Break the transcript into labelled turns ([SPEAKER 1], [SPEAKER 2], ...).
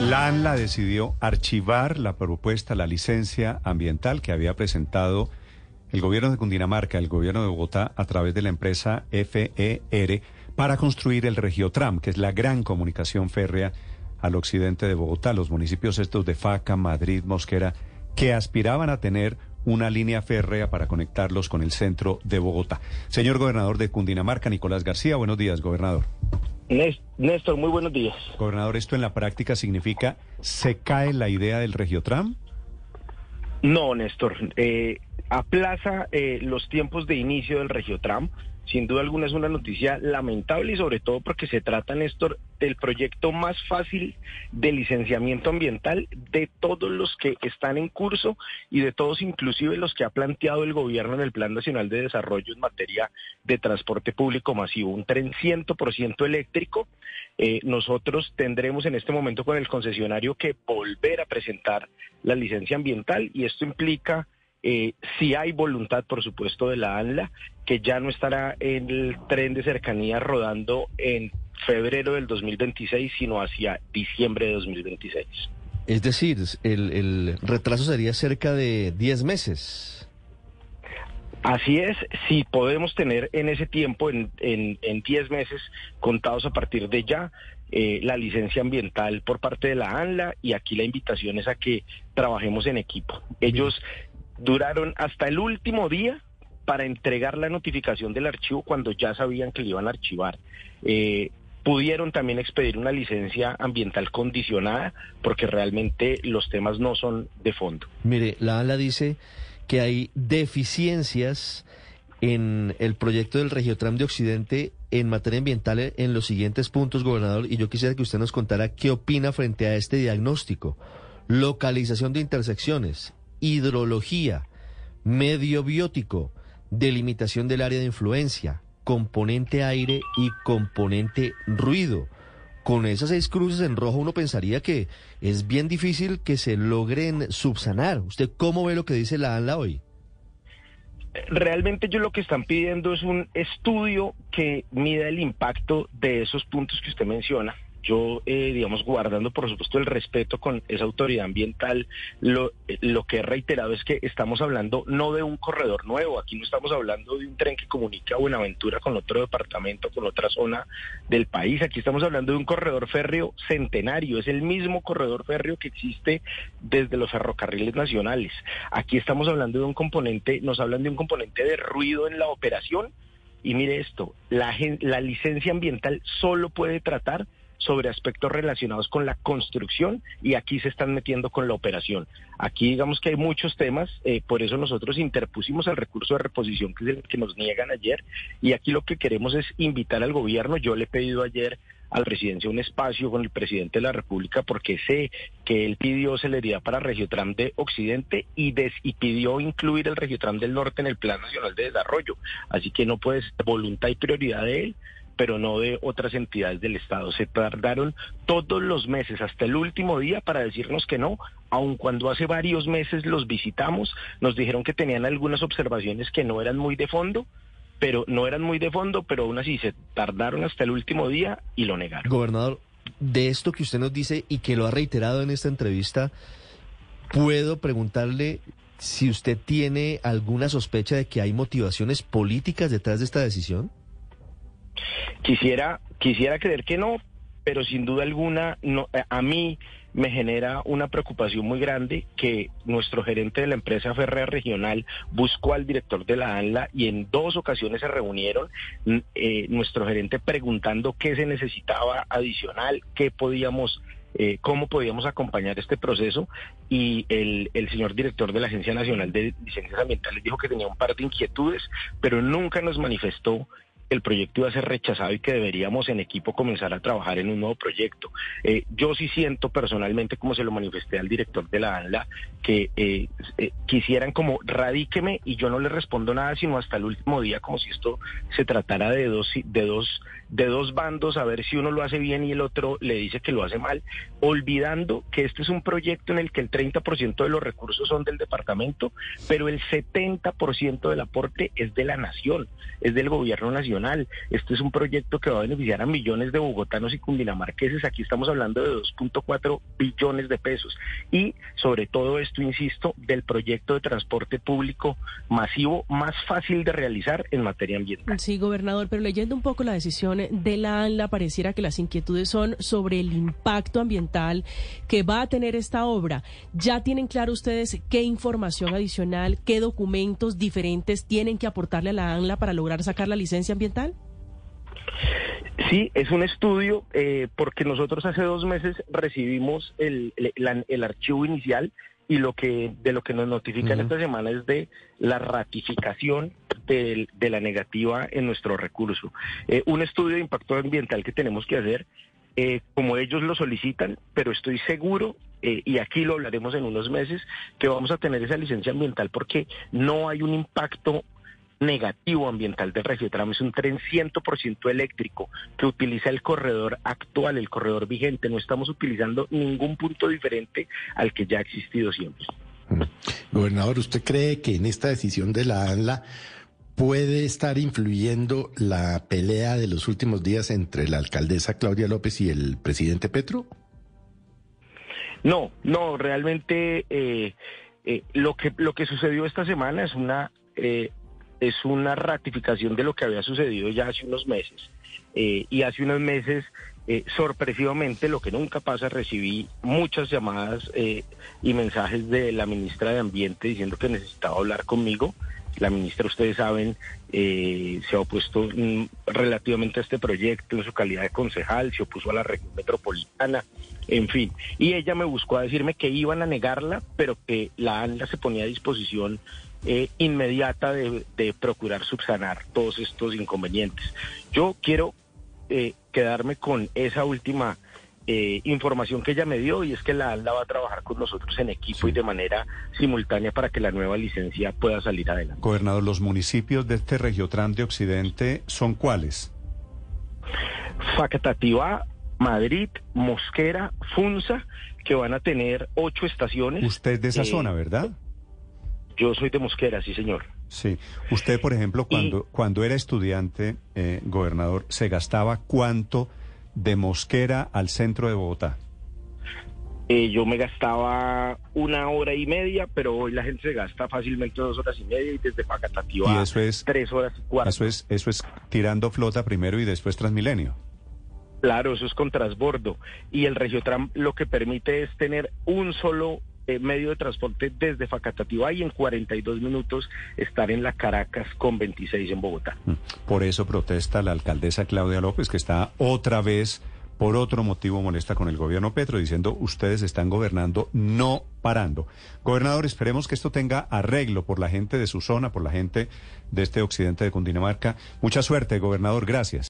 [SPEAKER 1] La ANLA decidió archivar la propuesta, la licencia ambiental que había presentado el gobierno de Cundinamarca, el gobierno de Bogotá, a través de la empresa FER, para construir el Regiotram, que es la gran comunicación férrea al occidente de Bogotá, los municipios estos de Faca, Madrid, Mosquera, que aspiraban a tener una línea férrea para conectarlos con el centro de Bogotá. Señor gobernador de Cundinamarca, Nicolás García, buenos días, gobernador.
[SPEAKER 2] Néstor, muy buenos días.
[SPEAKER 1] Gobernador, ¿esto en la práctica significa se cae la idea del Regiotram?
[SPEAKER 2] No, Néstor. Eh, aplaza eh, los tiempos de inicio del Regiotram sin duda alguna es una noticia lamentable y sobre todo porque se trata, Néstor, del proyecto más fácil de licenciamiento ambiental de todos los que están en curso y de todos inclusive los que ha planteado el gobierno en el Plan Nacional de Desarrollo en materia de transporte público masivo. Un tren 100% eléctrico. Eh, nosotros tendremos en este momento con el concesionario que volver a presentar la licencia ambiental y esto implica eh, si hay voluntad, por supuesto, de la ANLA, que ya no estará en el tren de cercanía rodando en febrero del 2026, sino hacia diciembre de 2026.
[SPEAKER 3] Es decir, el, retraso sería cerca de 10 meses.
[SPEAKER 2] Así es, si podemos tener en ese tiempo, en 10 meses contados a partir de ya, eh, la licencia ambiental por parte de la ANLA y aquí la invitación es a que trabajemos en equipo. Ellos Duraron hasta el último día para entregar la notificación del archivo cuando ya sabían que le iban a archivar. Eh, pudieron también expedir una licencia ambiental condicionada porque realmente los temas no son de fondo.
[SPEAKER 3] Mire, la ALA dice que hay deficiencias en el proyecto del Regiotram de Occidente en materia ambiental en los siguientes puntos, gobernador, y yo quisiera que usted nos contara qué opina frente a este diagnóstico. Localización de intersecciones, hidrología, medio biótico, delimitación del área de influencia, componente aire y componente ruido. Con esas seis cruces en rojo uno pensaría que es bien difícil que se logren subsanar. ¿Usted cómo ve lo que dice la ANLA hoy?
[SPEAKER 2] Realmente ellos lo que están pidiendo es un estudio que mida el impacto de esos puntos que usted menciona yo, eh, digamos, guardando por supuesto el respeto con esa autoridad ambiental, lo, lo que he reiterado es que estamos hablando no de un corredor nuevo, aquí no estamos hablando de un tren que comunica Buenaventura con otro departamento, con otra zona del país, aquí estamos hablando de un corredor férreo centenario, es el mismo corredor férreo que existe desde los ferrocarriles nacionales. Aquí estamos hablando de un componente, nos hablan de un componente de ruido en la operación, y mire esto, la, la licencia ambiental solo puede tratar sobre aspectos relacionados con la construcción y aquí se están metiendo con la operación. Aquí digamos que hay muchos temas, eh, por eso nosotros interpusimos el recurso de reposición que es el que nos niegan ayer y aquí lo que queremos es invitar al gobierno. Yo le he pedido ayer al presidente un espacio con el presidente de la República porque sé que él pidió celeridad para Regiotram de Occidente y, y pidió incluir el Regiotram del Norte en el Plan Nacional de Desarrollo. Así que no puede ser voluntad y prioridad de él pero no de otras entidades del Estado. Se tardaron todos los meses, hasta el último día, para decirnos que no, aun cuando hace varios meses los visitamos, nos dijeron que tenían algunas observaciones que no eran muy de fondo, pero no eran muy de fondo, pero aún así se tardaron hasta el último día y lo negaron.
[SPEAKER 3] Gobernador, de esto que usted nos dice y que lo ha reiterado en esta entrevista, ¿puedo preguntarle si usted tiene alguna sospecha de que hay motivaciones políticas detrás de esta decisión?
[SPEAKER 2] Quisiera, quisiera creer que no, pero sin duda alguna no, eh, a mí me genera una preocupación muy grande que nuestro gerente de la empresa férrea regional buscó al director de la ANLA y en dos ocasiones se reunieron eh, nuestro gerente preguntando qué se necesitaba adicional, qué podíamos eh, cómo podíamos acompañar este proceso y el, el, señor director de la Agencia Nacional de Licencias Ambientales dijo que tenía un par de inquietudes, pero nunca nos manifestó el proyecto iba a ser rechazado y que deberíamos en equipo comenzar a trabajar en un nuevo proyecto. Eh, yo sí siento personalmente, como se lo manifesté al director de la ANLA, que eh, eh, quisieran como radíqueme y yo no le respondo nada sino hasta el último día, como si esto se tratara de dos, de dos, de dos bandos, a ver si uno lo hace bien y el otro le dice que lo hace mal, olvidando que este es un proyecto en el que el 30% de los recursos son del departamento, pero el 70% del aporte es de la nación, es del gobierno nacional nacional. Este es un proyecto que va a beneficiar a millones de bogotanos y cundinamarqueses. Aquí estamos hablando de 2.4 billones de pesos. Y sobre todo esto, insisto, del proyecto de transporte público masivo más fácil de realizar en materia ambiental.
[SPEAKER 4] Sí, gobernador, pero leyendo un poco la decisión de la ANLA, pareciera que las inquietudes son sobre el impacto ambiental que va a tener esta obra. ¿Ya tienen claro ustedes qué información adicional, qué documentos diferentes tienen que aportarle a la ANLA para lograr sacar la licencia ambiental?
[SPEAKER 2] Sí, es un estudio eh, porque nosotros hace dos meses recibimos el, el, archivo inicial y lo que de lo que nos notifican esta semana es de la ratificación de, la negativa en nuestro recurso. Eh, un estudio de impacto ambiental que tenemos que hacer eh, como ellos lo solicitan, pero estoy seguro, eh, y aquí lo hablaremos en unos meses, que vamos a tener esa licencia ambiental porque no hay un impacto negativo ambiental del Regiotram. Es un tren 100% eléctrico que utiliza el corredor actual, el corredor vigente. No estamos utilizando ningún punto diferente al que ya ha existido siempre.
[SPEAKER 5] Gobernador, ¿usted cree que en esta decisión de la ANLA puede estar influyendo la pelea de los últimos días entre la alcaldesa Claudia López y el presidente Petro?
[SPEAKER 2] No, no, realmente eh, eh, lo que lo que sucedió esta semana es una eh, es una ratificación de lo que había sucedido ya hace unos meses. Eh, y hace unos meses, eh, sorpresivamente, lo que nunca pasa, recibí muchas llamadas eh, y mensajes de la ministra de Ambiente diciendo que necesitaba hablar conmigo. La ministra, ustedes saben, se ha opuesto mm, relativamente a este proyecto en su calidad de concejal, se opuso a la región metropolitana, en fin. Y ella me buscó a decirme que iban a negarla, pero que la ANLA se ponía a disposición eh, inmediata de, procurar subsanar todos estos inconvenientes. Yo quiero eh, quedarme con esa última eh, información que ella me dio y es que la ALDA va a trabajar con nosotros en equipo y de manera simultánea para que la nueva licencia pueda salir adelante.
[SPEAKER 1] Gobernador, los municipios de este Regiotran de Occidente son cuáles?
[SPEAKER 2] Facatativá, Madrid, Mosquera, Funza, que van a tener ocho estaciones.
[SPEAKER 1] Usted de esa zona, ¿verdad?
[SPEAKER 2] Yo soy de Mosquera, sí, señor.
[SPEAKER 1] Sí. Usted, por ejemplo, cuando, cuando era estudiante, eh, gobernador, ¿se gastaba cuánto de Mosquera al centro de Bogotá?
[SPEAKER 2] Eh, yo me gastaba una hora y media, pero hoy la gente se gasta fácilmente dos horas y media y desde Pacatativa
[SPEAKER 1] eso es, tres horas y cuarto. Eso es, eso es tirando flota primero y después Transmilenio.
[SPEAKER 2] Claro, eso es con transbordo. Y el Regiotram lo que permite es tener un solo medio de transporte desde Facatativá y en 42 minutos estar en la Caracas con 26 en Bogotá. Mm.
[SPEAKER 1] Por eso protesta la alcaldesa Claudia López, que está otra vez por otro motivo molesta con el gobierno Petro, diciendo ustedes están gobernando no parando. Gobernador, esperemos que esto tenga arreglo por la gente de su zona, por la gente de este occidente de Cundinamarca. Mucha suerte, gobernador, gracias.